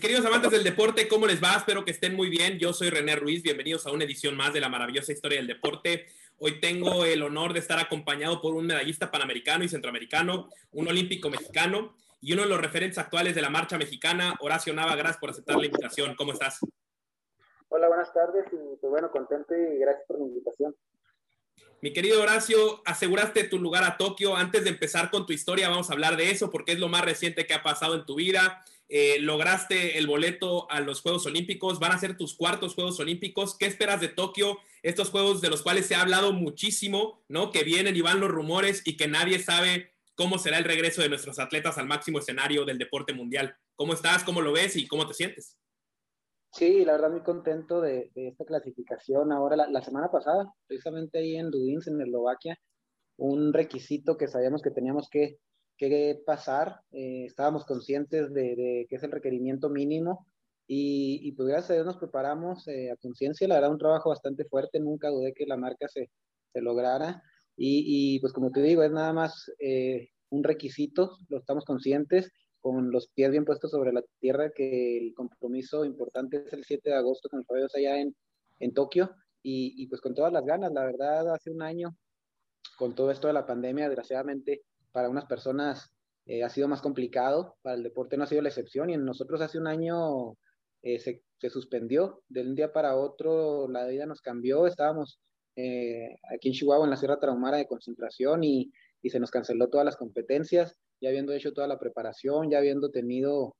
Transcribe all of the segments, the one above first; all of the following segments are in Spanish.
Mis queridos amantes del deporte, ¿cómo les va? Espero que estén muy bien. Yo soy René Ruiz. Bienvenidos a una edición más de la maravillosa historia del deporte. Hoy tengo el honor de estar acompañado por un medallista panamericano y centroamericano, un olímpico mexicano y uno de los referentes actuales de la marcha mexicana, Horacio Nava. Gracias por aceptar la invitación. ¿Cómo estás? Hola, buenas tardes y pues bueno, contento y gracias por la invitación. Mi querido Horacio, aseguraste tu lugar a Tokio. Antes de empezar con tu historia, vamos a hablar de eso porque es lo más reciente que ha pasado en tu vida. Eh, lograste el boleto a los Juegos Olímpicos, van a ser tus cuartos Juegos Olímpicos. ¿Qué esperas de Tokio? Estos Juegos de los cuales se ha hablado muchísimo, ¿no? Que vienen y van los rumores y que nadie sabe cómo será el regreso de nuestros atletas al máximo escenario del deporte mundial. ¿Cómo estás? ¿Cómo lo ves y cómo te sientes? Sí, la verdad muy contento de, esta clasificación. Ahora, la, semana pasada, precisamente ahí en Dudins, en Eslovaquia, un requisito que sabíamos que teníamos que, pasar, eh, estábamos conscientes de, que es el requerimiento mínimo y, y pues gracias a Dios nos preparamos eh, a conciencia, la verdad un trabajo bastante fuerte, nunca dudé que la marca se, se lograra y, y, pues como te digo, es nada más eh, un requisito, lo estamos conscientes con los pies bien puestos sobre la tierra, que el compromiso importante es el 7 de agosto con el allá en, en Tokio, y, y, pues con todas las ganas, la verdad, hace un año, con todo esto de la pandemia, desgraciadamente, para unas personas eh, ha sido más complicado, para el deporte no ha sido la excepción, y en nosotros hace un año eh, se, suspendió, de un día para otro la vida nos cambió, estábamos eh, aquí en Chihuahua, en la Sierra Traumara de concentración, y, y se nos canceló todas las competencias, ya habiendo hecho toda la preparación, ya habiendo tenido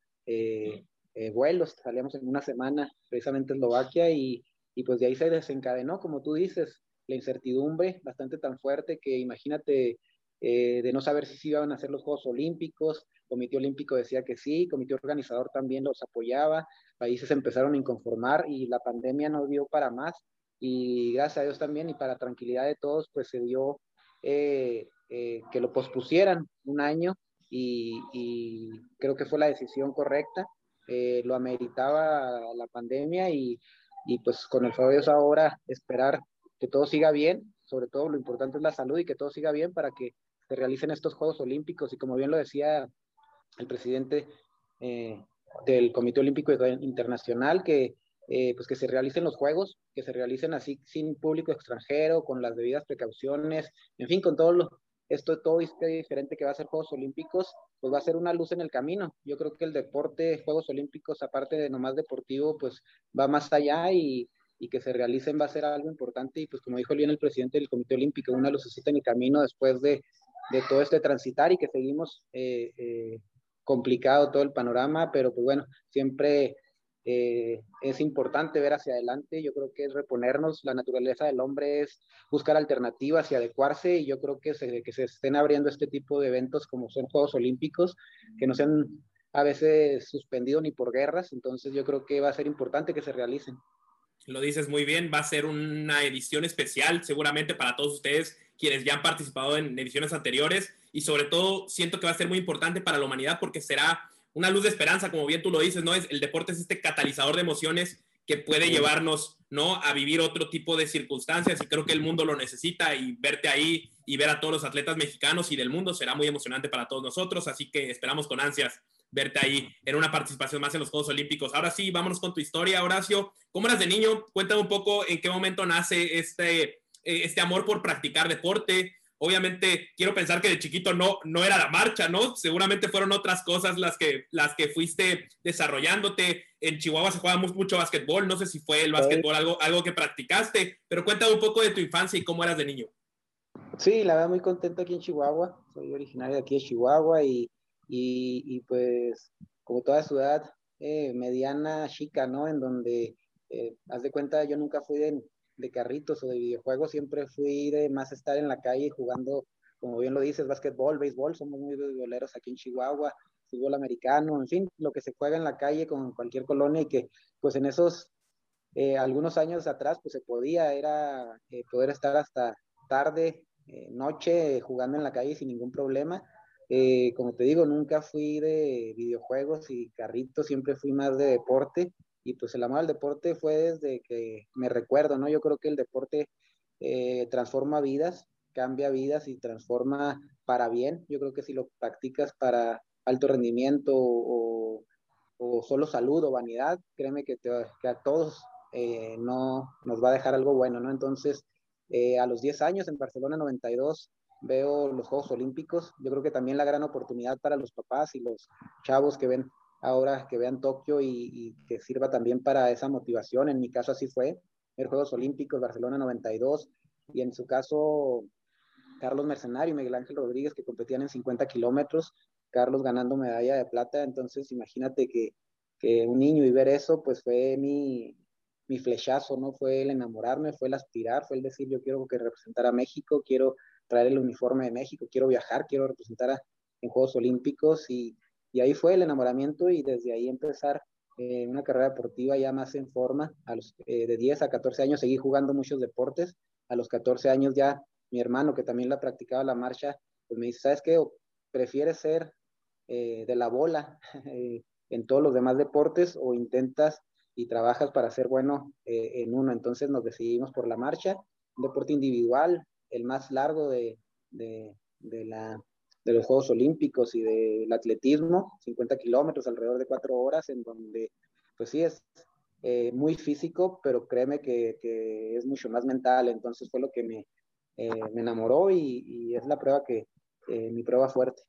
vuelos, salíamos en una semana precisamente a Eslovaquia y, y pues de ahí se desencadenó, como tú dices, la incertidumbre bastante tan fuerte que imagínate eh, de no saber si iban a hacer los Juegos Olímpicos, Comité Olímpico decía que sí, Comité Organizador también los apoyaba, países empezaron a inconformar y la pandemia no dio para más. Y gracias a Dios también y para tranquilidad de todos pues se dio que lo pospusieran un año y, creo que fue la decisión correcta. Eh, lo ameritaba la pandemia y, y pues con el favor de Dios ahora esperar que todo siga bien, sobre todo lo importante es la salud y que todo siga bien para que se realicen estos Juegos Olímpicos y como bien lo decía el presidente eh, del Comité Olímpico Internacional, que eh, pues que se realicen los Juegos, que se realicen así sin público extranjero, con las debidas precauciones, en fin, con todos los esto todo este diferente que va a ser Juegos Olímpicos, pues va a ser una luz en el camino. Yo creo que el deporte, Juegos Olímpicos, aparte de nomás deportivo, pues va más allá y, y que se realicen va a ser algo importante. Y pues como dijo bien el presidente del Comité Olímpico, una lucecita en el camino después de, de todo este transitar y que seguimos eh, eh, complicado todo el panorama, pero pues bueno, siempre eh, es importante ver hacia adelante, yo creo que es reponernos, la naturaleza del hombre es buscar alternativas y adecuarse y yo creo que se, que se estén abriendo este tipo de eventos como son Juegos Olímpicos, que no sean a veces suspendidos ni por guerras, entonces yo creo que va a ser importante que se realicen. Lo dices muy bien, va a ser una edición especial seguramente para todos ustedes quienes ya han participado en ediciones anteriores y sobre todo siento que va a ser muy importante para la humanidad porque será una luz de esperanza, como bien tú lo dices, ¿no? Es, el deporte es este catalizador de emociones que puede llevarnos, ¿no? A vivir otro tipo de circunstancias y creo que el mundo lo necesita y verte ahí y ver a todos los atletas mexicanos y del mundo será muy emocionante para todos nosotros, así que esperamos con ansias verte ahí en una participación más en los Juegos Olímpicos. Ahora sí, vámonos con tu historia, Horacio. ¿Cómo eras de niño? Cuéntame un poco en qué momento nace este, eh, este amor por practicar deporte, obviamente quiero pensar que de chiquito no, no era la marcha, ¿no? Seguramente fueron otras cosas las que, las que fuiste desarrollándote. En Chihuahua se jugaba mucho básquetbol, no sé si fue el básquetbol algo, algo que practicaste, pero cuéntame un poco de tu infancia y cómo eras de niño. Sí, la verdad muy contento aquí en Chihuahua, soy originario de aquí de Chihuahua y, y, pues como toda ciudad eh, mediana, chica, ¿no? En donde, eh, haz de cuenta, yo nunca fui de, de carritos o de videojuegos, siempre fui de más estar en la calle jugando, como bien lo dices, básquetbol, béisbol, somos muy boleros aquí en Chihuahua, fútbol americano, en fin, lo que se juega en la calle con cualquier colonia y que pues en esos eh, algunos años atrás pues se podía, era eh, poder estar hasta tarde, noche jugando en la calle sin ningún problema. Como te digo, nunca fui de videojuegos y carritos, siempre fui más de deporte y pues el amor al deporte fue desde que me recuerdo, ¿no? Yo creo que el deporte eh, transforma vidas, cambia vidas y transforma para bien. Yo creo que si lo practicas para alto rendimiento o, o solo salud o vanidad, créeme que, que a todos eh, no nos va a dejar algo bueno, ¿no? Entonces, eh, a los 10 años en Barcelona 92 veo los Juegos Olímpicos, yo creo que también la gran oportunidad para los papás y los chavos que ven ahora, que vean Tokio y, y que sirva también para esa motivación, en mi caso así fue, ver Juegos Olímpicos Barcelona 92 y en su caso Carlos Mercenario y Miguel Ángel Rodríguez que competían en 50 kilómetros, Carlos ganando medalla de plata, entonces imagínate que, que, un niño y ver eso, pues fue mi, mi flechazo, ¿no? Fue el enamorarme, fue el aspirar, fue el decir yo quiero que representara a México, quiero traer el uniforme de México, quiero viajar, quiero representar a, en Juegos Olímpicos y, y, ahí fue el enamoramiento y desde ahí empezar eh, una carrera deportiva ya más en forma. A los, eh, de 10 a 14 años seguí jugando muchos deportes, a los 14 años ya mi hermano que también la practicaba la marcha, pues me dice, ¿sabes qué? ¿Prefieres ser eh, de la bola eh, en todos los demás deportes o intentas y trabajas para ser bueno eh, en uno? Entonces nos decidimos por la marcha, un deporte individual, el más largo de, de, de, la, de los Juegos Olímpicos y del atletismo, 50 kilómetros, alrededor de cuatro horas, en donde, pues sí, es eh, muy físico, pero créeme que, que, es mucho más mental. Entonces fue lo que me, eh, me enamoró y, y, es la prueba que, eh, mi prueba fuerte.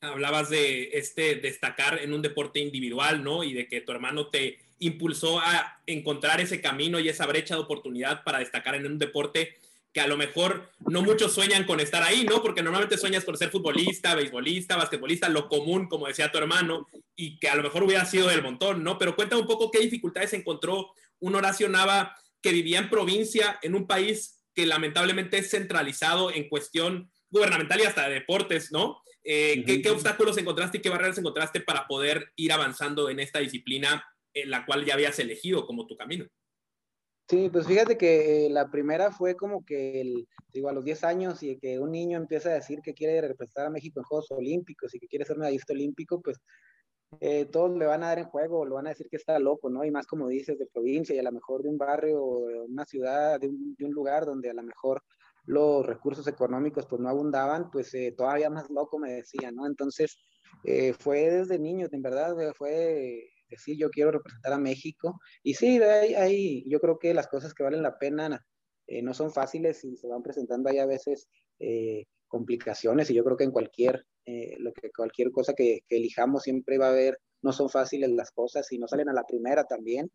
Hablabas de este destacar en un deporte individual, ¿no? Y de que tu hermano te impulsó a encontrar ese camino y esa brecha de oportunidad para destacar en un deporte que a lo mejor no muchos sueñan con estar ahí, ¿no? Porque normalmente sueñas con ser futbolista, beisbolista, basquetbolista, lo común, como decía tu hermano, y que a lo mejor hubiera sido del montón, ¿no? Pero cuéntame un poco qué dificultades encontró un Horacio Nava que vivía en provincia, en un país que lamentablemente es centralizado en cuestión gubernamental y hasta de deportes, ¿no? Eh, ¿qué, ¿Qué obstáculos encontraste y qué barreras encontraste para poder ir avanzando en esta disciplina en la cual ya habías elegido como tu camino? Sí, pues fíjate que la primera fue como que, el, digo, a los 10 años y que un niño empieza a decir que quiere representar a México en Juegos Olímpicos y que quiere ser medallista olímpico, pues eh, todos le van a dar en juego, lo van a decir que está loco, ¿no? Y más como dices, de provincia y a lo mejor de un barrio o de una ciudad, de un, lugar donde a lo mejor los recursos económicos pues no abundaban, pues eh, todavía más loco me decían, ¿no? Entonces eh, fue desde niño, en verdad, fue decir yo quiero representar a México. Y sí, hay, hay, yo creo que las cosas que valen la pena eh, no son fáciles y se van presentando ahí a veces eh, complicaciones y yo creo que en cualquier, eh, lo que, cualquier cosa que, que, elijamos siempre va a haber, no son fáciles las cosas y no salen a la primera también.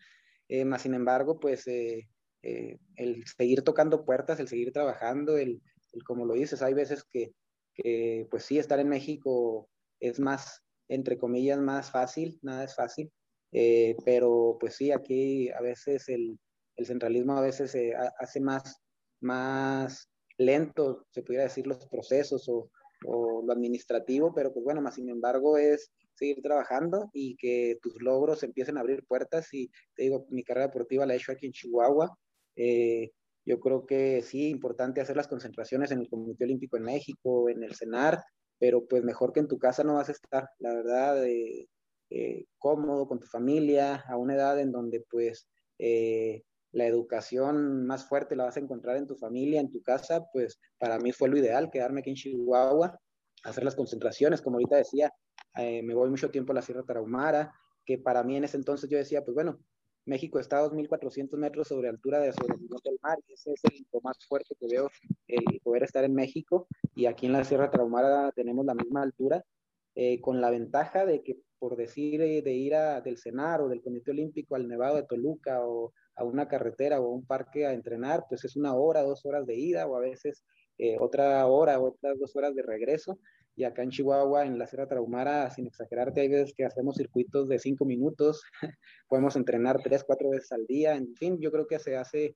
Eh, más sin embargo, pues eh, el seguir tocando puertas, el seguir trabajando, el, el como lo dices, hay veces que, que, pues sí, estar en México es más, entre comillas, más fácil, nada es fácil, eh, pero pues sí, aquí a veces el, el centralismo a veces hace más, más lento, se pudiera decir, los procesos o, o, lo administrativo, pero pues bueno, más sin embargo es seguir trabajando y que tus logros empiecen a abrir puertas y te digo, mi carrera deportiva la he hecho aquí en Chihuahua. Eh, yo creo que sí, importante hacer las concentraciones en el Comité Olímpico en México, en el CENAR, pero pues mejor que en tu casa no vas a estar, la verdad, eh, eh, cómodo con tu familia, a una edad en donde pues eh, la educación más fuerte la vas a encontrar en tu familia, en tu casa, pues para mí fue lo ideal, quedarme aquí en Chihuahua, hacer las concentraciones, como ahorita decía, eh, me voy mucho tiempo a la Sierra Tarahumara, que para mí en ese entonces yo decía, pues bueno, México está a 2.400 metros sobre altura de sobre el del mar, y ese es el lo más fuerte que veo, el poder estar en México, y aquí en la Sierra Tarahumara tenemos la misma altura, eh, con la ventaja de que por decir eh, de ir a, del CENAR o del Comité Olímpico al Nevado de Toluca o a una carretera o a un parque a entrenar, pues es una hora, dos horas de ida o a veces eh, otra hora, otras dos horas de regreso. Y acá en Chihuahua, en la Sierra Tarahumara, sin exagerarte, hay veces que hacemos circuitos de cinco minutos, podemos entrenar tres, cuatro veces al día, en fin, yo creo que se hace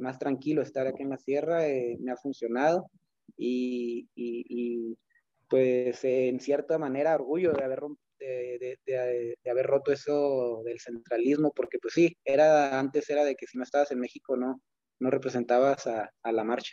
más tranquilo estar aquí en la sierra, eh, me ha funcionado y pues en cierta manera orgullo de haber roto eso del centralismo, porque pues sí, era, antes era de que si no estabas en México no, no representabas a, la marcha.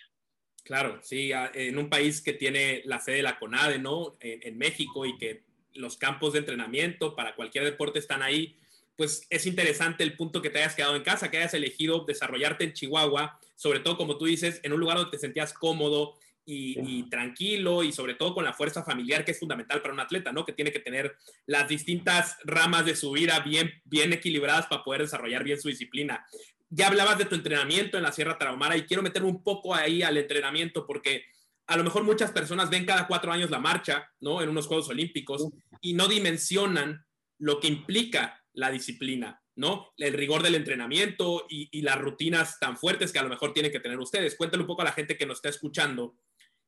Claro, sí, en un país que tiene la sede de la CONADE, ¿no? En, en, México y que los campos de entrenamiento para cualquier deporte están ahí, pues es interesante el punto que te hayas quedado en casa, que hayas elegido desarrollarte en Chihuahua, sobre todo como tú dices, en un lugar donde te sentías cómodo y, tranquilo y sobre todo con la fuerza familiar que es fundamental para un atleta, ¿no? Que tiene que tener las distintas ramas de su vida bien, bien equilibradas para poder desarrollar bien su disciplina. Ya hablabas de tu entrenamiento en la Sierra Tarahumara y quiero meterme un poco ahí al entrenamiento porque a lo mejor muchas personas ven cada cuatro años la marcha, ¿no? En unos Juegos Olímpicos y no dimensionan lo que implica la disciplina, ¿no? El rigor del entrenamiento y, y, las rutinas tan fuertes que a lo mejor tienen que tener ustedes. Cuéntale un poco a la gente que nos está escuchando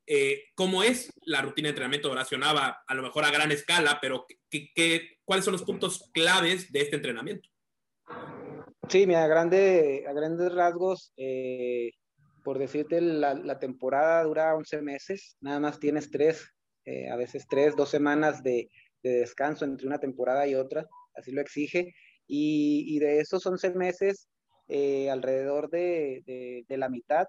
eh, cómo es la rutina de entrenamiento de Horacio Nava, a lo mejor a gran escala, pero ¿qué, cuáles son los puntos claves de este entrenamiento? Sí, mira, a, grande, a grandes rasgos, eh, por decirte, la, temporada dura 11 meses, nada más tienes tres, eh, a veces tres, dos semanas de, descanso entre una temporada y otra, así lo exige, y, de esos 11 meses, alrededor de, de, la mitad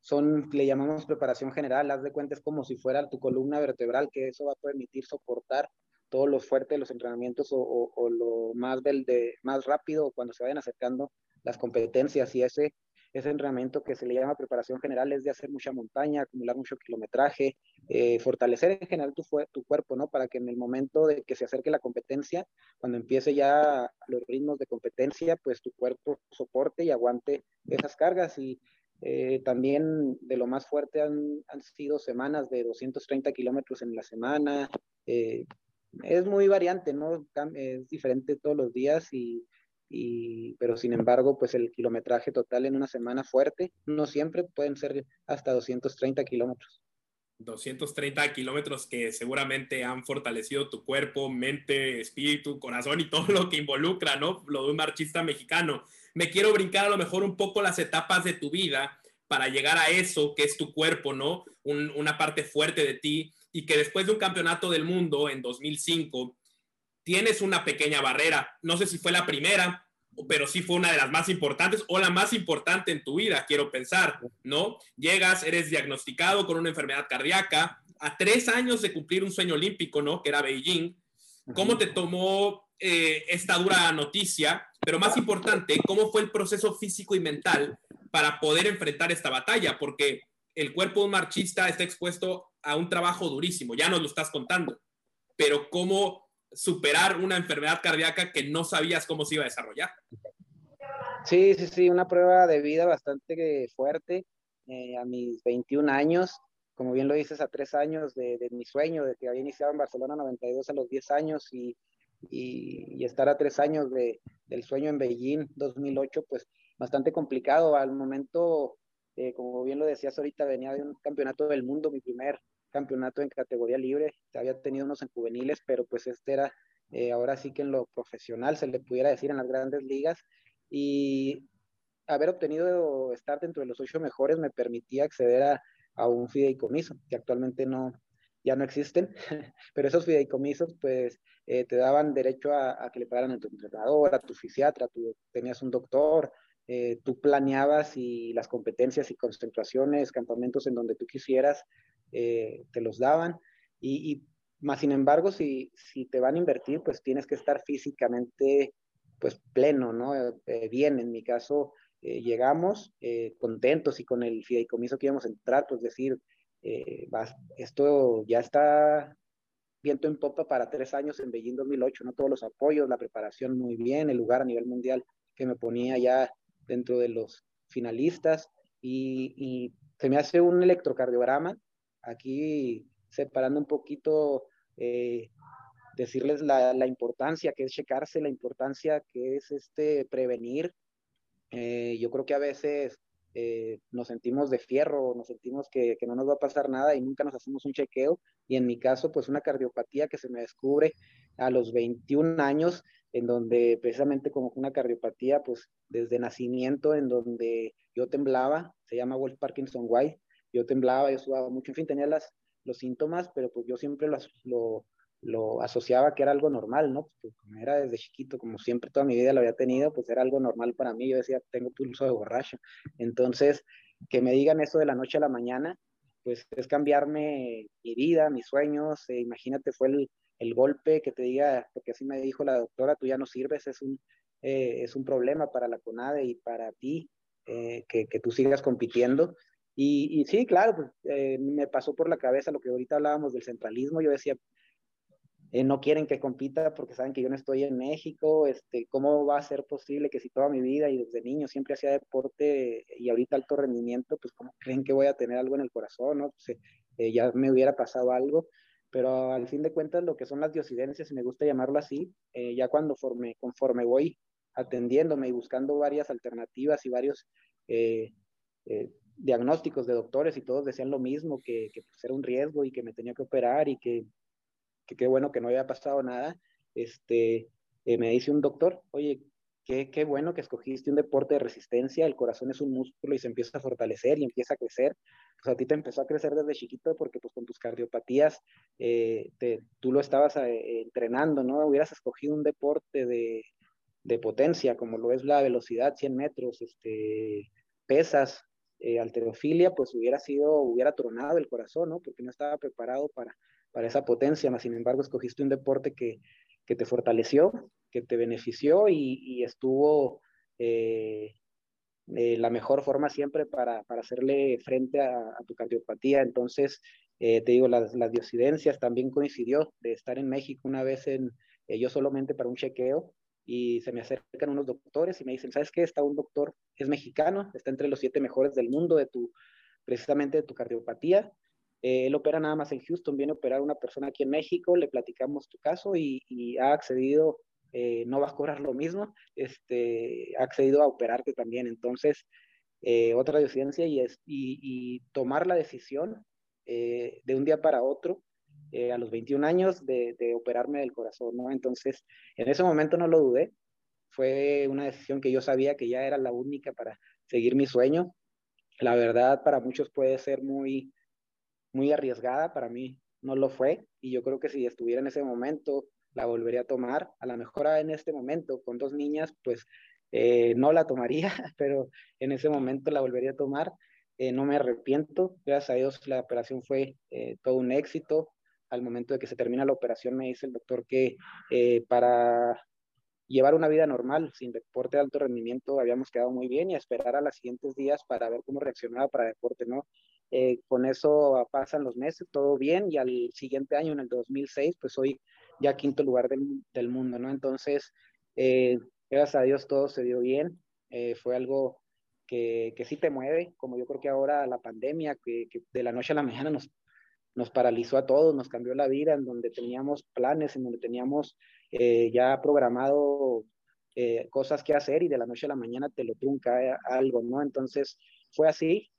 son, le llamamos preparación general, haz de cuenta es como si fuera tu columna vertebral, que eso va a permitir soportar todo lo fuerte de los entrenamientos o, o, lo más, del de, más rápido cuando se vayan acercando las competencias y ese, ese entrenamiento que se le llama preparación general es de hacer mucha montaña, acumular mucho kilometraje, eh, fortalecer en general tu, tu cuerpo, ¿no? Para que en el momento de que se acerque la competencia, cuando empiece ya los ritmos de competencia, pues tu cuerpo soporte y aguante esas cargas y eh, también de lo más fuerte han, han, sido semanas de 230 kilómetros en la semana. Eh, es muy variante, ¿no? Es diferente todos los días, y, y, pero sin embargo, pues el kilometraje total en una semana fuerte, no siempre pueden ser hasta 230 kilómetros. 230 kilómetros que seguramente han fortalecido tu cuerpo, mente, espíritu, corazón y todo lo que involucra, ¿no? Lo de un marchista mexicano. Me quiero brincar a lo mejor un poco las etapas de tu vida para llegar a eso que es tu cuerpo, ¿no? una parte fuerte de ti y que después de un campeonato del mundo en 2005 tienes una pequeña barrera. No sé si fue la primera, pero sí fue una de las más importantes o la más importante en tu vida, quiero pensar, ¿no? Llegas, eres diagnosticado con una enfermedad cardíaca, a tres años de cumplir un sueño olímpico, ¿no? Que era Beijing. ¿Cómo te tomó eh, esta dura noticia? Pero más importante, ¿cómo fue el proceso físico y mental para poder enfrentar esta batalla? Porque el cuerpo de un marchista está expuesto a un trabajo durísimo, ya nos lo estás contando, pero ¿cómo superar una enfermedad cardíaca que no sabías cómo se iba a desarrollar. Sí, sí, sí, una prueba de vida bastante fuerte eh, a mis 21 años, como bien lo dices, a tres años de, mi sueño, de que había iniciado en Barcelona 92 a los 10 años y, y, estar a tres años de, del sueño en Beijing 2008, pues bastante complicado. Al momento, eh, como bien lo decías ahorita, venía de un campeonato del mundo, mi primer campeonato en categoría libre, había tenido unos en juveniles, pero pues este era eh, ahora sí que en lo profesional se le pudiera decir en las grandes ligas. Y haber obtenido estar dentro de los ocho mejores me permitía acceder a, a un fideicomiso que actualmente no ya no existen, pero esos fideicomisos pues eh, te daban derecho a, que le pagaran a tu entrenador, a tu fisiatra, tú tenías un doctor, eh, tú planeabas y las competencias y concentraciones, campamentos en donde tú quisieras, eh, te los daban. Y, más sin embargo, si, si te van a invertir, pues tienes que estar físicamente pues pleno, ¿no? Eh, bien, en mi caso, llegamos contentos y con el fideicomiso que íbamos a entrar, pues decir, esto ya está viento en popa para tres años en Beijing 2008, ¿no? Todos los apoyos, la preparación muy bien, el lugar a nivel mundial que me ponía ya dentro de los finalistas y, se me hace un electrocardiograma, aquí separando un poquito, eh, decirles la, importancia que es checarse, la importancia que es este prevenir. Eh, yo creo que a veces eh, nos sentimos de fierro, nos sentimos que, que, no nos va a pasar nada y nunca nos hacemos un chequeo. Y en mi caso, pues una cardiopatía que se me descubre a los 21 años en donde precisamente como una cardiopatía, pues desde nacimiento, en donde yo temblaba, se llama Wolf Parkinson White, yo temblaba, yo sudaba mucho, en fin, tenía las, los síntomas, pero pues yo siempre lo, lo, lo asociaba que era algo normal, ¿no? Pues como era desde chiquito, como siempre toda mi vida lo había tenido, pues era algo normal para mí, yo decía, tengo pulso de borracho. Entonces, que me digan eso de la noche a la mañana, pues es cambiarme mi vida, mis sueños, eh, imagínate, fue el, el golpe que te diga, porque así me dijo la doctora, tú ya no sirves, es un, eh, es un problema para la CONADE y para ti, eh, que, que, tú sigas compitiendo. Y, sí, claro, pues, eh, me pasó por la cabeza lo que ahorita hablábamos del centralismo. Yo decía, eh, no quieren que compita porque saben que yo no estoy en México, este, ¿cómo va a ser posible que si toda mi vida y desde niño siempre hacía deporte y ahorita alto rendimiento, pues cómo creen que voy a tener algo en el corazón, ¿no? Pues, eh, ya me hubiera pasado algo, pero al fin de cuentas lo que son las diosidencias, si me gusta llamarlo así, eh, ya cuando forme, conforme voy atendiéndome y buscando varias alternativas y varios diagnósticos de doctores y todos decían lo mismo, que, que pues, era un riesgo y que me tenía que operar y que que qué bueno que no había pasado nada, este, eh, me dice un doctor, oye, qué, qué bueno que escogiste un deporte de resistencia, el corazón es un músculo y se empieza a fortalecer y empieza a crecer. Pues a ti te empezó a crecer desde chiquito porque pues con tus cardiopatías eh, te, tú lo estabas eh, entrenando, ¿no? Hubieras escogido un deporte de, de, potencia como lo es la velocidad, 100 metros, este, pesas, alterofilia, pues hubiera sido, hubiera tronado el corazón, ¿no? Porque no estaba preparado para, para esa potencia, más sin embargo escogiste un deporte que, que te fortaleció, que te benefició y, estuvo eh, la mejor forma siempre para, para hacerle frente a, tu cardiopatía. Entonces, eh, te digo, las, las diocidencias también coincidió de estar en México una vez en, eh, yo solamente para un chequeo y se me acercan unos doctores y me dicen, ¿sabes qué? Está un doctor, es mexicano, está entre los siete mejores del mundo de tu, precisamente de tu cardiopatía eh, él opera nada más en Houston, viene a operar una persona aquí en México, le platicamos tu caso y, ha accedido, eh, no vas a cobrar lo mismo, este, ha accedido a operarte también. Entonces, eh, otra docencia y, es, y, tomar la decisión de un día para otro, a los 21 años, de, operarme del corazón, ¿no? Entonces, en ese momento no lo dudé, fue una decisión que yo sabía que ya era la única para seguir mi sueño. La verdad, para muchos puede ser muy muy arriesgada, para mí no lo fue y yo creo que si estuviera en ese momento la volvería a tomar, a lo mejor en este momento con dos niñas pues eh, no la tomaría, pero en ese momento la volvería a tomar, eh, no me arrepiento, gracias a Dios la operación fue eh, todo un éxito, al momento de que se termina la operación me dice el doctor que para llevar una vida normal, sin deporte de alto rendimiento, habíamos quedado muy bien y esperar a los siguientes días para ver cómo reaccionaba para deporte, ¿no? Eh, con eso pasan los meses, todo bien, y al siguiente año, en el 2006, pues soy ya quinto lugar del, del mundo, ¿no? Entonces, eh, gracias a Dios todo se dio bien, eh, fue algo que, que, sí te mueve, como yo creo que ahora la pandemia, que, que de la noche a la mañana nos, nos paralizó a todos, nos cambió la vida, en donde teníamos planes, en donde teníamos eh, ya programado eh, cosas que hacer y de la noche a la mañana te lo trunca algo, ¿no? Entonces fue así,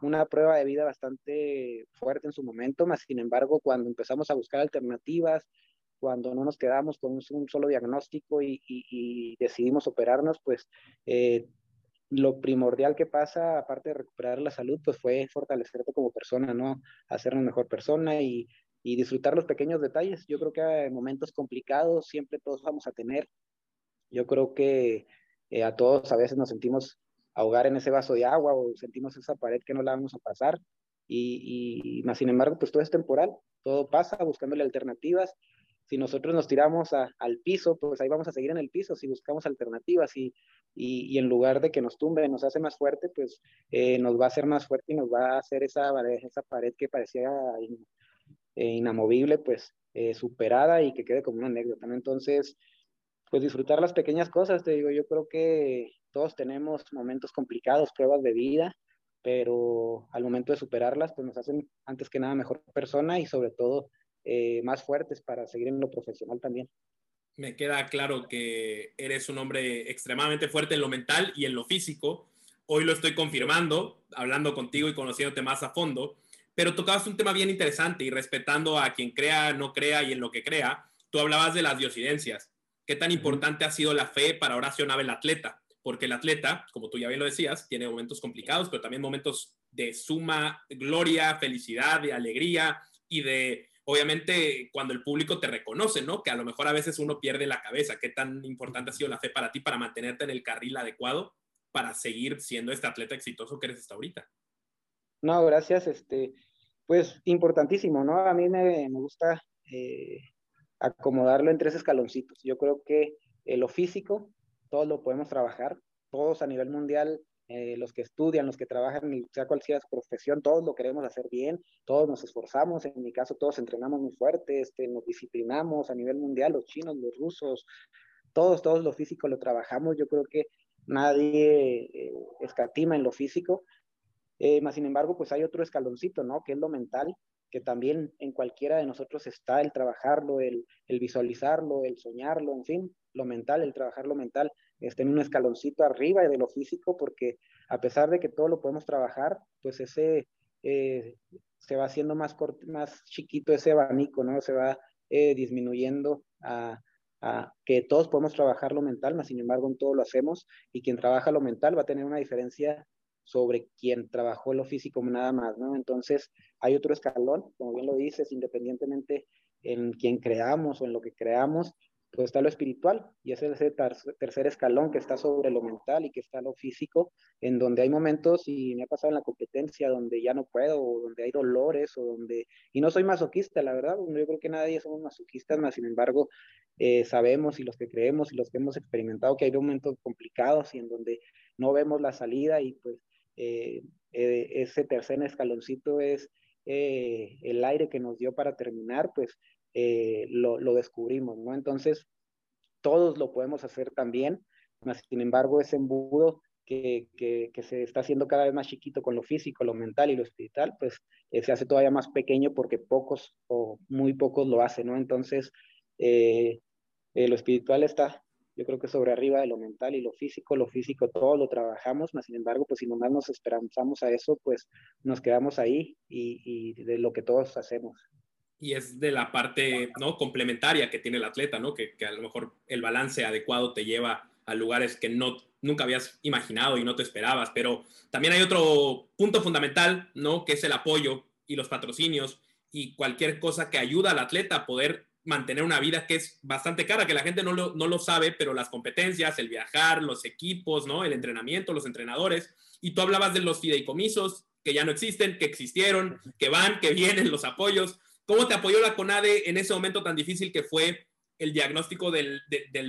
una prueba de vida bastante fuerte en su momento, más sin embargo, cuando empezamos a buscar alternativas, cuando no nos quedamos con un, solo diagnóstico y, decidimos operarnos, pues eh, lo primordial que pasa, aparte de recuperar la salud, pues fue fortalecerte como persona, ¿no? Hacer una mejor persona y, y disfrutar los pequeños detalles. Yo creo que en momentos complicados siempre todos vamos a tener. Yo creo que eh, a todos a veces nos sentimos ahogar en ese vaso de agua o sentimos esa pared que no la vamos a pasar. Y, más sin embargo, pues todo es temporal, todo pasa buscándole alternativas. Si nosotros nos tiramos al piso, pues ahí vamos a seguir en el piso. Si buscamos alternativas y, y, en lugar de que nos tumbe, nos hace más fuerte, pues eh, nos va a hacer más fuerte y nos va a hacer esa, esa pared que parecía eh, inamovible, pues eh, superada y que quede como una anécdota. Entonces, pues disfrutar las pequeñas cosas, te digo, yo creo que todos tenemos momentos complicados, pruebas de vida, pero al momento de superarlas, pues nos hacen antes que nada mejor persona y sobre todo eh, más fuertes para seguir en lo profesional también. Me queda claro que eres un hombre extremadamente fuerte en lo mental y en lo físico. Hoy lo estoy confirmando, hablando contigo y conociéndote más a fondo pero tocabas un tema bien interesante y respetando a quien crea, no crea y en lo que crea, tú hablabas de las diosidencias. ¿Qué tan importante ha sido la fe para Horacio Nave, el atleta? Porque el atleta, como tú ya bien lo decías, tiene momentos complicados, pero también momentos de suma gloria, felicidad, de alegría y de, obviamente, cuando el público te reconoce, ¿no? Que a lo mejor a veces uno pierde la cabeza. ¿Qué tan importante ha sido la fe para ti para mantenerte en el carril adecuado para seguir siendo este atleta exitoso que eres hasta ahorita? No, gracias. Este, pues importantísimo, ¿no? A mí me, me gusta eh, acomodarlo en tres escaloncitos. Yo creo que lo físico, todos lo podemos trabajar, todos a nivel mundial eh, los que estudian, los que trabajan, sea cual sea su profesión, todos lo queremos hacer bien, todos nos esforzamos, en mi caso todos entrenamos muy fuerte, este, nos disciplinamos a nivel mundial, los chinos, los rusos, todos, todos lo físico lo trabajamos, yo creo que nadie eh, escatima en lo físico, eh, más sin embargo, pues hay otro escaloncito, ¿no? Que es lo mental, que también en cualquiera de nosotros está el trabajarlo, el, el visualizarlo, el soñarlo, en fin, lo mental, el trabajar lo mental, está en un escaloncito arriba de lo físico, porque a pesar de que todo lo podemos trabajar, pues ese eh, se va haciendo más, más chiquito ese abanico, ¿no? Se va eh, disminuyendo a, a, que todos podemos trabajar lo mental, más sin embargo en todo lo hacemos, y quien trabaja lo mental va a tener una diferencia sobre quien trabajó lo físico nada más, ¿no? Entonces, hay otro escalón, como bien lo dices, independientemente en quien creamos o en lo que creamos, pues está lo espiritual y ese es el tercer escalón que está sobre lo mental y que está lo físico, en donde hay momentos, y me ha pasado en la competencia, donde ya no puedo, o donde hay dolores, o donde, y no soy masoquista, la verdad, yo creo que nadie somos masoquistas, más sin embargo, eh, sabemos y los que creemos y los que hemos experimentado que hay momentos complicados y en donde no vemos la salida y pues eh, eh, ese tercer escaloncito es el aire que nos dio para terminar, pues eh, lo, descubrimos, ¿no? Entonces, todos lo podemos hacer también, sin embargo, ese embudo que, se está haciendo cada vez más chiquito con lo físico, lo mental y lo espiritual, pues eh, se hace todavía más pequeño porque pocos o muy pocos lo hacen, ¿no? Entonces, eh, lo espiritual está, yo creo que sobre arriba de lo mental y lo físico, lo físico todo lo trabajamos, más sin embargo, pues si nomás nos esperanzamos a eso, pues nos quedamos ahí y de lo que todos hacemos y es de la parte ¿no? complementaria que tiene el atleta, ¿no? Que, a lo mejor el balance adecuado te lleva a lugares que no, nunca habías imaginado y no te esperabas. Pero también hay otro punto fundamental, ¿no? Que es el apoyo y los patrocinios y cualquier cosa que ayuda al atleta a poder mantener una vida que es bastante cara, que la gente no lo, no lo sabe, pero las competencias, el viajar, los equipos, ¿no? El entrenamiento, los entrenadores. Y tú hablabas de los fideicomisos que ya no existen, que existieron, que van, que vienen, los apoyos ¿Cómo te apoyó la CONADE en ese momento tan difícil que fue el diagnóstico del,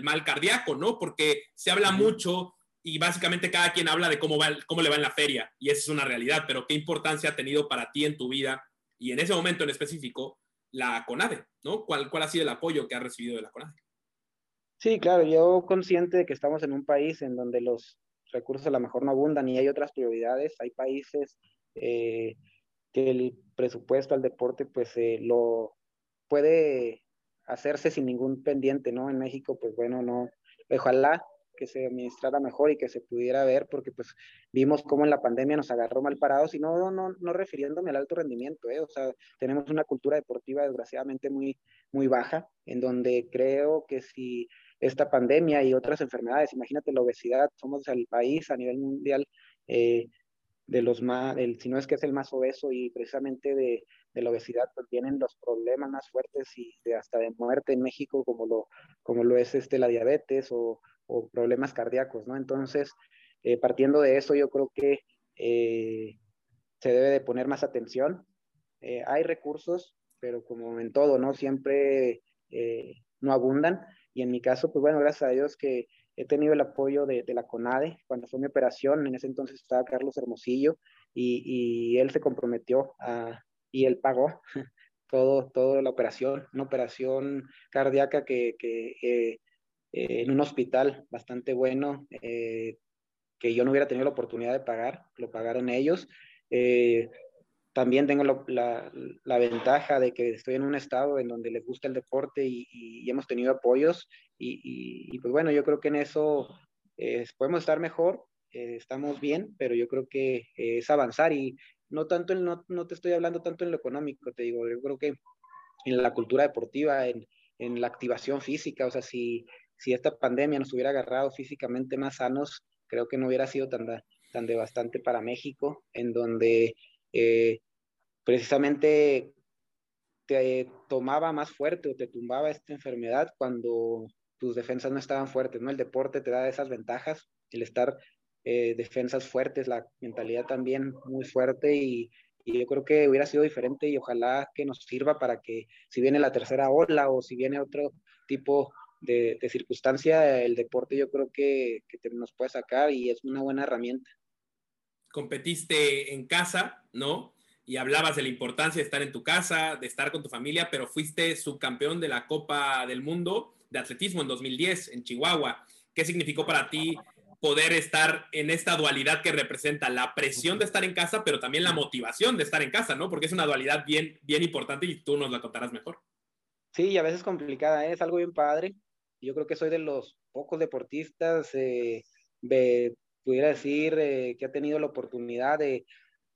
mal cardíaco, ¿no? Porque se habla mucho y básicamente cada quien habla de cómo, va, cómo le va en la feria y esa es una realidad, pero qué importancia ha tenido para ti en tu vida y en ese momento en específico la CONADE, ¿no? ¿Cuál, cuál ha sido el apoyo que ha recibido de la CONADE? Sí, claro, yo consciente de que estamos en un país en donde los recursos a lo mejor no abundan y hay otras prioridades, hay países eh, que el presupuesto al deporte pues eh, lo puede hacerse sin ningún pendiente, ¿no? En México pues bueno, no, ojalá que se administrara mejor y que se pudiera ver, porque pues vimos cómo en la pandemia nos agarró mal parados y no, no, no refiriéndome al alto rendimiento, ¿eh? o sea, tenemos una cultura deportiva desgraciadamente muy, muy baja, en donde creo que si esta pandemia y otras enfermedades, imagínate la obesidad, somos el país a nivel mundial eh, de los más, el, si no es que es el más obeso y precisamente de, de, la obesidad, pues vienen los problemas más fuertes y de hasta de muerte en México, como lo, como lo es este, la diabetes o, o problemas cardíacos, ¿no? Entonces, eh, partiendo de eso, yo creo que eh, se debe de poner más atención. Eh, hay recursos, pero como en todo, ¿no? Siempre no abundan. Y en mi caso, pues bueno, gracias a Dios que he tenido el apoyo de, la CONADE cuando fue mi operación. En ese entonces estaba Carlos Hermosillo y, él se comprometió y él pagó todo, toda la operación, una operación cardíaca que, eh, en un hospital bastante bueno, eh, que yo no hubiera tenido la oportunidad de pagar, lo pagaron ellos. Eh, también tengo la, la, ventaja de que estoy en un estado en donde les gusta el deporte y, hemos tenido apoyos y, y, pues bueno, yo creo que en eso eh, podemos estar mejor, eh, estamos bien, pero yo creo que es avanzar y no tanto, en, no, no, te estoy hablando tanto en lo económico, te digo, yo creo que en la cultura deportiva, en, en la activación física, o sea, si, si esta pandemia nos hubiera agarrado físicamente más sanos, creo que no hubiera sido tan, tan devastante para México, en donde eh, precisamente te tomaba más fuerte o te tumbaba esta enfermedad cuando tus defensas no estaban fuertes, ¿no? El deporte te da esas ventajas, el estar eh, defensas fuertes, la mentalidad también muy fuerte y, yo creo que hubiera sido diferente y ojalá que nos sirva para que si viene la tercera ola o si viene otro tipo de, circunstancia, el deporte yo creo que, que nos puede sacar y es una buena herramienta. Competiste en casa, ¿no? Y hablabas de la importancia de estar en tu casa, de estar con tu familia, pero fuiste subcampeón de la Copa del Mundo de Atletismo en 2010 en Chihuahua. ¿Qué significó para ti poder estar en esta dualidad que representa la presión de estar en casa, pero también la motivación de estar en casa, ¿no? Porque es una dualidad bien, bien importante y tú nos la contarás mejor. Sí, y a veces complicada, ¿eh? es algo bien padre. Yo creo que soy de los pocos deportistas, eh, de, pudiera decir, eh, que ha tenido la oportunidad de,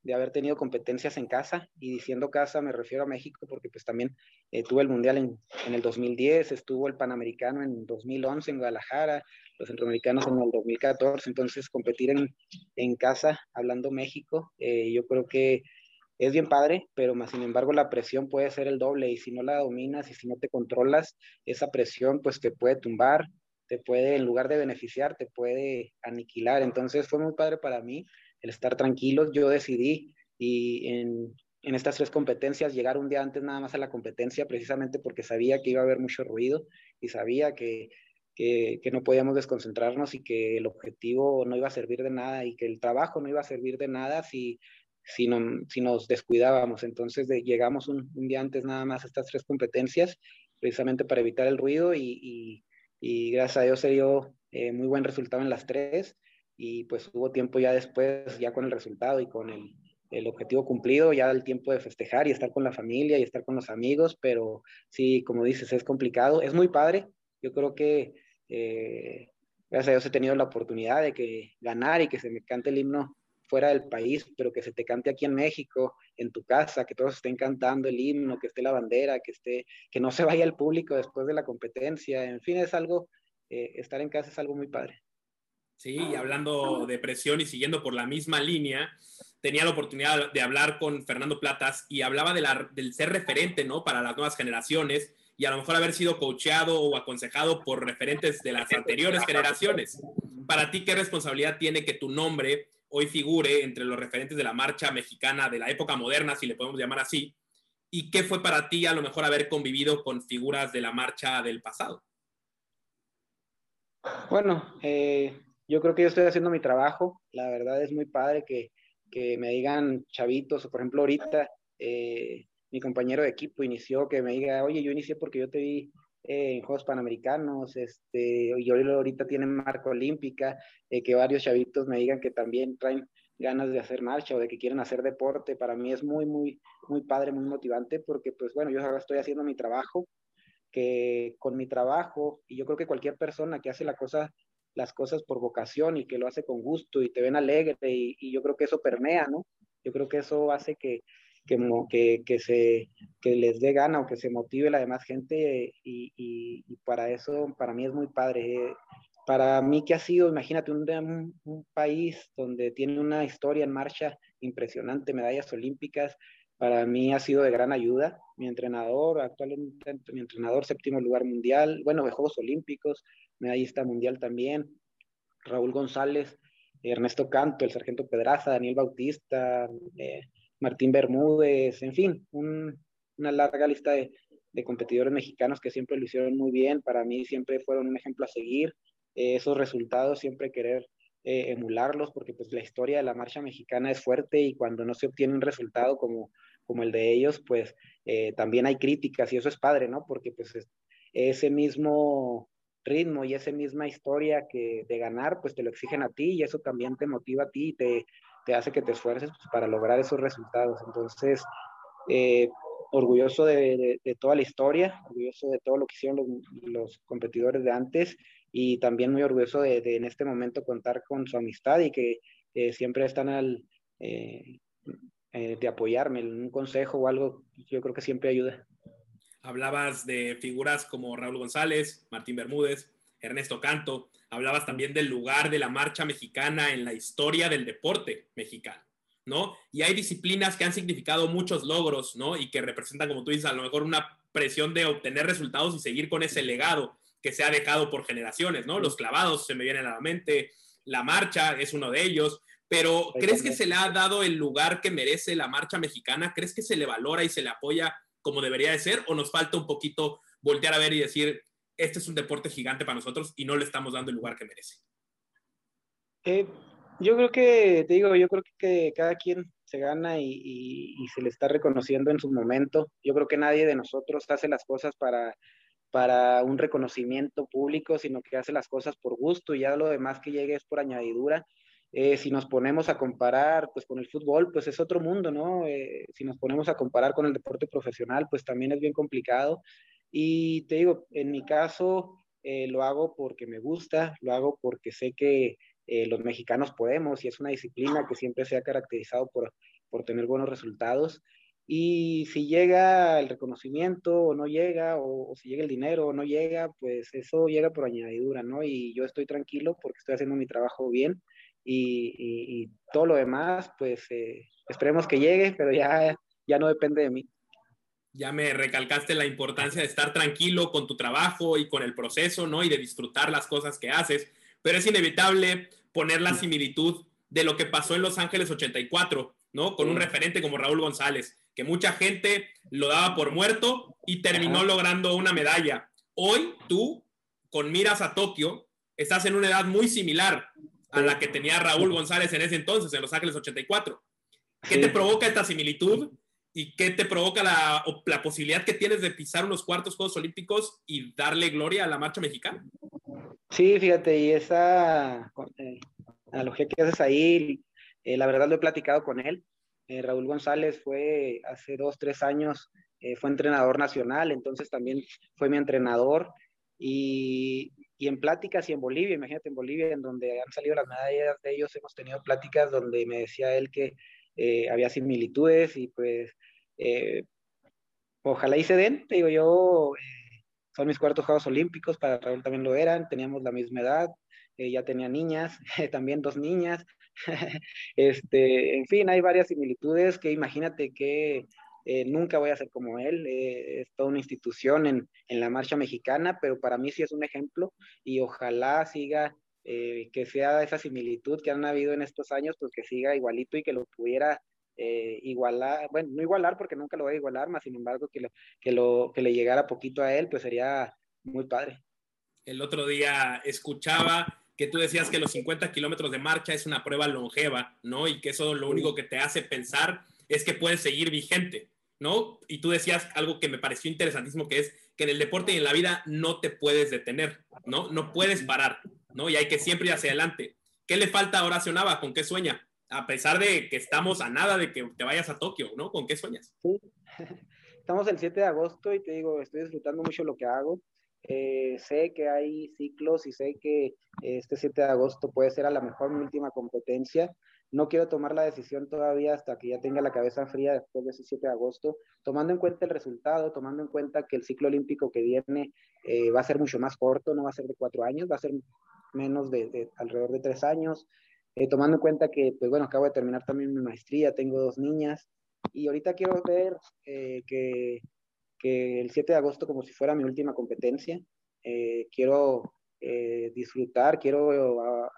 de, haber tenido competencias en casa. Y diciendo casa me refiero a México porque pues también eh, tuve el Mundial en, el 2010, estuvo el Panamericano en 2011 en Guadalajara, los centroamericanos en el 2014. Entonces competir en, en casa, hablando México, yo creo que es bien padre, pero más sin embargo la presión puede ser el doble y si no la dominas y si no te controlas, esa presión pues te puede tumbar, te puede, en lugar de beneficiar, te puede aniquilar. Entonces fue muy padre para mí el estar tranquilo. Yo decidí y en, en estas tres competencias llegar un día antes nada más a la competencia precisamente porque sabía que iba a haber mucho ruido y sabía que, que, que, no podíamos desconcentrarnos y que el objetivo no iba a servir de nada y que el trabajo no iba a servir de nada si, si, no, si nos descuidábamos. Entonces de, llegamos un, un, día antes nada más a estas tres competencias, precisamente para evitar el ruido y, y, y gracias a Dios se dio eh, muy buen resultado en las tres y pues hubo tiempo ya después, ya con el resultado y con el, el objetivo cumplido, ya el tiempo de festejar y estar con la familia y estar con los amigos, pero sí, como dices, es complicado, es muy padre. Yo creo que eh, gracias a Dios he tenido la oportunidad de que ganar y que se me cante el himno fuera del país, pero que se te cante aquí en México, en tu casa, que todos estén cantando el himno, que esté la bandera, que esté, que no se vaya el público después de la competencia. En fin, es algo, eh, estar en casa es algo muy padre. Sí, y hablando de presión y siguiendo por la misma línea, tenía la oportunidad de hablar con Fernando Platas y hablaba de la, del ser referente, ¿no? Para las nuevas generaciones y a lo mejor haber sido coacheado o aconsejado por referentes de las anteriores generaciones. Para ti, ¿qué responsabilidad tiene que tu nombre hoy figure entre los referentes de la marcha mexicana de la época moderna, si le podemos llamar así, y qué fue para ti a lo mejor haber convivido con figuras de la marcha del pasado. Bueno, eh, yo creo que yo estoy haciendo mi trabajo, la verdad es muy padre que, que me digan chavitos, o por ejemplo ahorita eh, mi compañero de equipo inició, que me diga, oye, yo inicié porque yo te vi en Juegos Panamericanos, este, y ahorita tienen marca olímpica, eh, que varios chavitos me digan que también traen ganas de hacer marcha o de que quieren hacer deporte, para mí es muy, muy, muy padre, muy motivante, porque pues bueno, yo ahora estoy haciendo mi trabajo, que con mi trabajo, y yo creo que cualquier persona que hace la cosa, las cosas por vocación y que lo hace con gusto y te ven alegre, y, y yo creo que eso permea, ¿no? Yo creo que eso hace que, que, que, se, que les dé gana o que se motive la demás gente y, y, y para eso, para mí es muy padre. Para mí que ha sido, imagínate, un, un, país donde tiene una historia en marcha impresionante, medallas olímpicas, para mí ha sido de gran ayuda. Mi entrenador, actualmente mi entrenador, séptimo lugar mundial, bueno, de Juegos Olímpicos, medallista mundial también, Raúl González, Ernesto Canto, el sargento Pedraza, Daniel Bautista, eh, Martín Bermúdez, en fin, un, una larga lista de, competidores mexicanos que siempre lo hicieron muy bien. Para mí siempre fueron un ejemplo a seguir. Eh, esos resultados siempre querer eh, emularlos porque pues la historia de la marcha mexicana es fuerte y cuando no se obtiene un resultado como, como el de ellos, pues eh, también hay críticas y eso es padre, ¿no? Porque pues es, ese mismo ritmo y esa misma historia que de ganar, pues te lo exigen a ti y eso también te motiva a ti y te, te hace que te esfuerces pues, para lograr esos resultados. Entonces, eh, orgulloso de, toda la historia, orgulloso de todo lo que hicieron los, competidores de antes y también muy orgulloso de, en este momento contar con su amistad y que siempre están al, eh, eh, de apoyarme en un consejo o algo, yo creo que siempre ayuda. Hablabas de figuras como Raúl González, Martín Bermúdez, Ernesto Canto, hablabas también del lugar de la marcha mexicana en la historia del deporte mexicano, ¿no? Y hay disciplinas que han significado muchos logros, ¿no? Y que representan, como tú dices, a lo mejor una presión de obtener resultados y seguir con ese legado que se ha dejado por generaciones, ¿no? Los clavados se me vienen a la mente, la marcha es uno de ellos, pero ¿crees que se le ha dado el lugar que merece la marcha mexicana? ¿Crees que se le valora y se le apoya como debería de ser? ¿O nos falta un poquito voltear a ver y decir, este es un deporte gigante para nosotros y no le estamos dando el lugar que merece. Eh, Yo creo que, te digo, yo creo que cada quien se gana y, se le está reconociendo en su momento. Yo creo que nadie de nosotros hace las cosas para, para un reconocimiento público, sino que hace las cosas por gusto y ya lo demás que llegue es por añadidura. Eh, si nos ponemos a comparar pues con el fútbol, pues es otro mundo, ¿no? Eh, si nos ponemos a comparar con el deporte profesional, pues también es bien complicado. Y te digo, en mi caso eh, lo hago porque me gusta, lo hago porque sé que eh, los mexicanos podemos y es una disciplina que siempre se ha caracterizado por, por tener buenos resultados. Y si llega el reconocimiento o no llega, o, si llega el dinero o no llega, pues eso llega por añadidura, ¿no? Y yo estoy tranquilo porque estoy haciendo mi trabajo bien y, todo lo demás, pues eh, esperemos que llegue, pero ya, ya no depende de mí. Ya me recalcaste la importancia de estar tranquilo con tu trabajo y con el proceso, ¿no? Y de disfrutar las cosas que haces pero es inevitable poner la similitud de lo que pasó en Los Ángeles 84, ¿no? Con un referente como Raúl González, que mucha gente lo daba por muerto y terminó logrando una medalla. Hoy tú, con miras a Tokio, estás en una edad muy similar a la que tenía Raúl González en ese entonces, en Los Ángeles 84. ¿Qué te provoca esta similitud y qué te provoca la, la posibilidad que tienes de pisar unos cuartos Juegos Olímpicos y darle gloria a la marcha mexicana? Sí, fíjate, y esa eh, analogía que haces ahí, eh, la verdad lo he platicado con él. Eh, Raúl González fue hace dos, tres años, fue entrenador nacional, entonces también fue mi entrenador. Y, y, en pláticas y en Bolivia, imagínate en Bolivia, en donde han salido las medallas de ellos, hemos tenido pláticas donde me decía él que había similitudes y pues ojalá y se den, te digo yo son mis cuartos Juegos Olímpicos, para Raúl también lo eran, teníamos la misma edad, eh, ya tenía niñas, también dos niñas, este, en fin, hay varias similitudes que imagínate que eh, nunca voy a ser como él, eh, es toda una institución en, en, la marcha mexicana, pero para mí sí es un ejemplo y ojalá siga, que sea esa similitud que han habido en estos años, pues que siga igualito y que lo pudiera eh, igualar, bueno, no igualar porque nunca lo voy a igualar, más sin embargo que, lo, que, lo, que le llegara poquito a él, pues sería muy padre. El otro día escuchaba que tú decías que los 50 kilómetros de marcha es una prueba longeva, ¿no? Y que eso lo único que te hace pensar es que puedes seguir vigente, ¿no? Y tú decías algo que me pareció interesantísimo, que es que en el deporte y en la vida no te puedes detener, ¿no? No puedes parar, ¿no? Y hay que siempre ir hacia adelante. ¿Qué le falta a Horacio Nava? ¿Con qué sueña? A pesar de que estamos a nada de que te vayas a Tokio, ¿no? ¿Con qué sueñas? Sí. Estamos el 7 de agosto y te digo, estoy disfrutando mucho lo que hago. Eh, sé que hay ciclos y sé que este 7 de agosto puede ser a lo mejor mi última competencia. No quiero tomar la decisión todavía hasta que ya tenga la cabeza fría después de ese 7 de agosto, tomando en cuenta el resultado, tomando en cuenta que el ciclo olímpico que viene eh, va a ser mucho más corto, no va a ser de cuatro años, va a ser menos de, de alrededor de tres años. Eh, tomando en cuenta que, pues bueno, acabo de terminar también mi maestría, tengo dos niñas y ahorita quiero ver eh, que, que, el 7 de agosto como si fuera mi última competencia. Eh, quiero disfrutar, quiero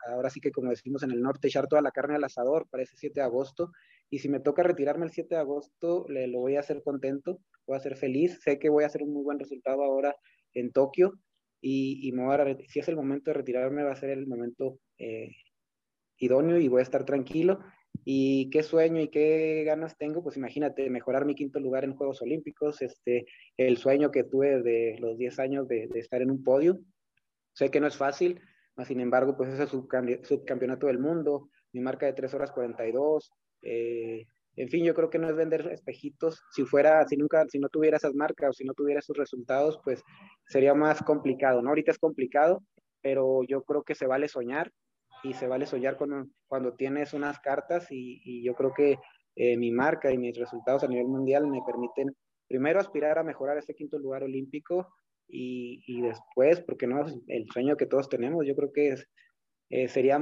ahora sí que como decimos en el norte, echar toda la carne al asador para ese 7 de agosto. Y si me toca retirarme el 7 de agosto, le, lo voy a hacer contento, voy a ser feliz. Sé que voy a hacer un muy buen resultado ahora en Tokio. Y, y me voy a, si es el momento de retirarme, va a ser el momento idóneo y voy a estar tranquilo. ¿Y qué sueño y qué ganas tengo? Pues imagínate, mejorar mi quinto lugar en Juegos Olímpicos, este, el sueño que tuve de los 10 años de, estar en un podio. Sé que no es fácil, mas sin embargo, pues ese subcampeonato del mundo, mi marca de 3 horas 42. Eh, en fin, yo creo que no es vender espejitos. Si fuera, si nunca, si no tuviera esas marcas o si no tuviera esos resultados, pues sería más complicado, ¿no? Ahorita es complicado, pero yo creo que se vale soñar y se vale soñar cuando, cuando tienes unas cartas y, yo creo que eh, mi marca y mis resultados a nivel mundial me permiten primero aspirar a mejorar ese quinto lugar olímpico y, y después, porque no es el sueño que todos tenemos, yo creo que es, eh, sería,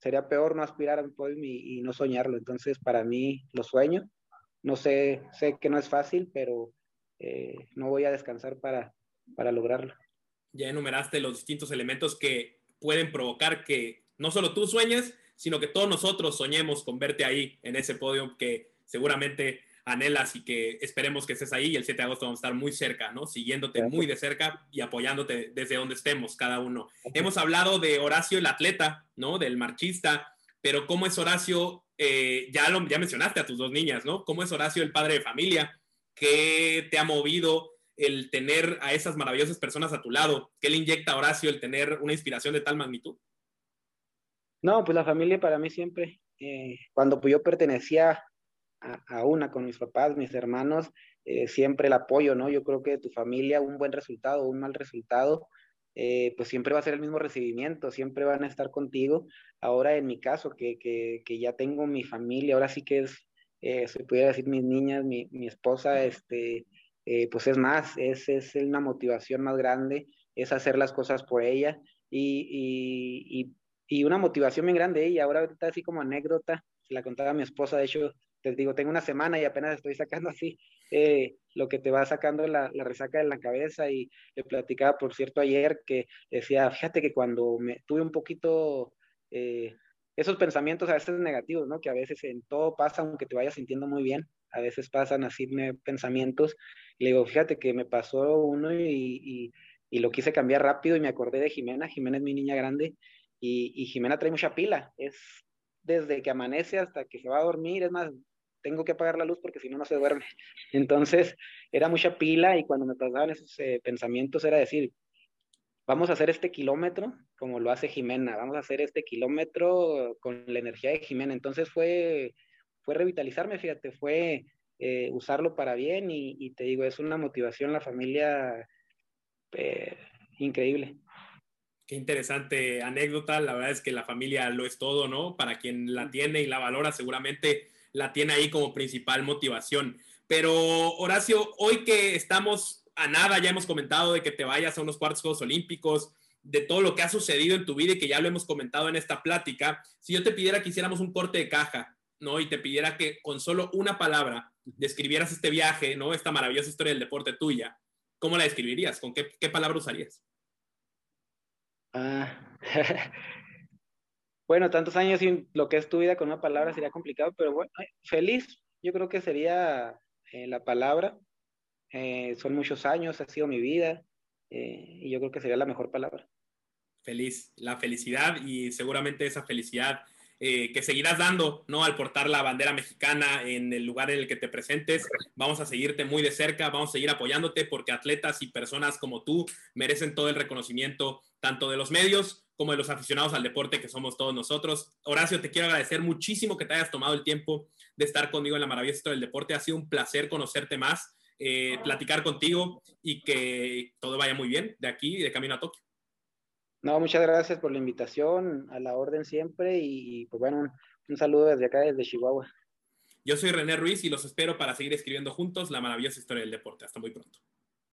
sería peor no aspirar a un podium y, no soñarlo. Entonces, para mí, lo sueño. No sé, sé que no es fácil, pero eh, no voy a descansar para, para lograrlo. Ya enumeraste los distintos elementos que pueden provocar que no solo tú sueñes, sino que todos nosotros soñemos con verte ahí en ese podio que seguramente anhelas y que esperemos que estés ahí y el 7 de agosto vamos a estar muy cerca, ¿no? Siguiéndote muy de cerca y apoyándote desde donde estemos cada uno. Hemos hablado de Horacio el atleta, ¿no? Del marchista, pero ¿cómo es Horacio? Eh, ya, lo, ya mencionaste a tus dos niñas, ¿no? ¿Cómo es Horacio el padre de familia? ¿Qué te ha movido el tener a esas maravillosas personas a tu lado? ¿Qué le inyecta a Horacio el tener una inspiración de tal magnitud? No, pues la familia para mí siempre, eh, cuando pues yo pertenecía a, una con mis papás, mis hermanos, eh, siempre el apoyo, ¿no? Yo creo que tu familia, un buen resultado, un mal resultado, eh, pues siempre va a ser el mismo recibimiento, siempre van a estar contigo. Ahora en mi caso, que, que, que ya tengo mi familia, ahora sí que es, se pudiera decir mis niñas, mi, mi esposa, este, pues es más, es, es una motivación más grande, es hacer las cosas por ella. Y, y, y una motivación muy grande ella. Ahora ahorita así como anécdota, se la contaba a mi esposa, de hecho, te digo, tengo una semana y apenas estoy sacando así eh, lo que te va sacando la, la, resaca de la cabeza y le platicaba, por cierto, ayer que decía, fíjate que cuando me tuve un poquito eh, esos pensamientos a veces negativos, ¿no? Que a veces en todo pasa, aunque te vayas sintiendo muy bien, a veces pasan así pensamientos. Y le digo, fíjate que me pasó uno y, y, y lo quise cambiar rápido y me acordé de Jimena. Jimena es mi niña grande y, Jimena trae mucha pila. Es desde que amanece hasta que se va a dormir, es más, tengo que apagar la luz porque si no, no se duerme. Entonces, era mucha pila y cuando me pasaban esos eh, pensamientos era decir, vamos a hacer este kilómetro como lo hace Jimena, vamos a hacer este kilómetro con la energía de Jimena. Entonces fue, fue revitalizarme, fíjate, fue eh, usarlo para bien y, te digo, es una motivación la familia eh, increíble. Qué interesante anécdota. La verdad es que la familia lo es todo, ¿no? Para quien la tiene y la valora, seguramente la tiene ahí como principal motivación. Pero Horacio, hoy que estamos a nada, ya hemos comentado de que te vayas a unos cuartos Juegos Olímpicos, de todo lo que ha sucedido en tu vida y que ya lo hemos comentado en esta plática, si yo te pidiera que hiciéramos un corte de caja, ¿no? Y te pidiera que con solo una palabra describieras este viaje, ¿no? Esta maravillosa historia del deporte tuya, ¿cómo la describirías? ¿Con qué, qué palabra usarías? Ah. Bueno, tantos años sin lo que es tu vida con una palabra sería complicado, pero bueno, feliz, yo creo que sería eh, la palabra. Eh, son muchos años, ha sido mi vida, eh, y yo creo que sería la mejor palabra. Feliz, la felicidad y seguramente esa felicidad que seguirás dando, ¿no? Al portar la bandera mexicana en el lugar en el que te presentes. Vamos a seguirte muy de cerca, vamos a seguir apoyándote porque atletas y personas como tú merecen todo el reconocimiento, tanto de los medios como de los aficionados al deporte que somos todos nosotros. Horacio, te quiero agradecer muchísimo que te hayas tomado el tiempo de estar conmigo en la maravillosa historia del deporte. Ha sido un placer conocerte más, eh, platicar contigo y que todo vaya muy bien de aquí y de camino a Tokio. No, muchas gracias por la invitación, a la orden siempre y, pues bueno, un, un saludo desde acá, desde Chihuahua. Yo soy René Ruiz y los espero para seguir escribiendo juntos la maravillosa historia del deporte. Hasta muy pronto.